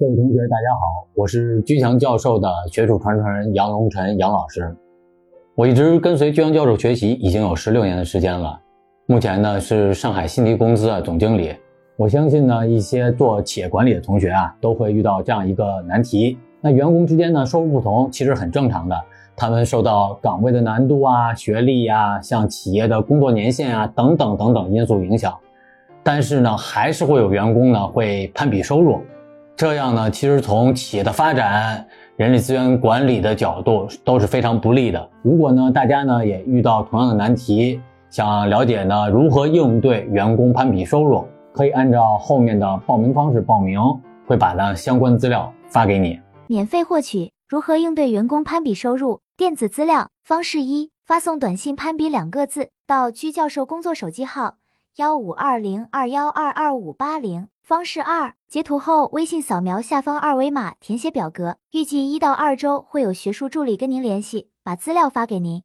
各位同学，大家好，我是居强教授的学术传承人杨龙晨杨老师。我一直跟随居强教授学习已经有十六年的时间了，目前呢是上海信迪公司的总经理。我相信呢一些做企业管理的同学啊都会遇到这样一个难题：那员工之间呢收入不同，其实很正常的，他们受到岗位的难度啊、学历呀、像企业的工作年限啊等等等等因素影响。但是呢，还是会有员工呢会攀比收入。这样呢，其实从企业的发展、人力资源管理的角度都是非常不利的。如果呢，大家呢也遇到同样的难题，想了解呢如何应对员工攀比收入，可以按照后面的报名方式报名，会把呢相关资料发给你，免费获取。如何应对员工攀比收入？电子资料方式一：发送短信“攀比”两个字到居教授工作手机号幺五二零二幺二二五八零。方式二：截图后，微信扫描下方二维码，填写表格。预计一到二周会有学术助理跟您联系，把资料发给您。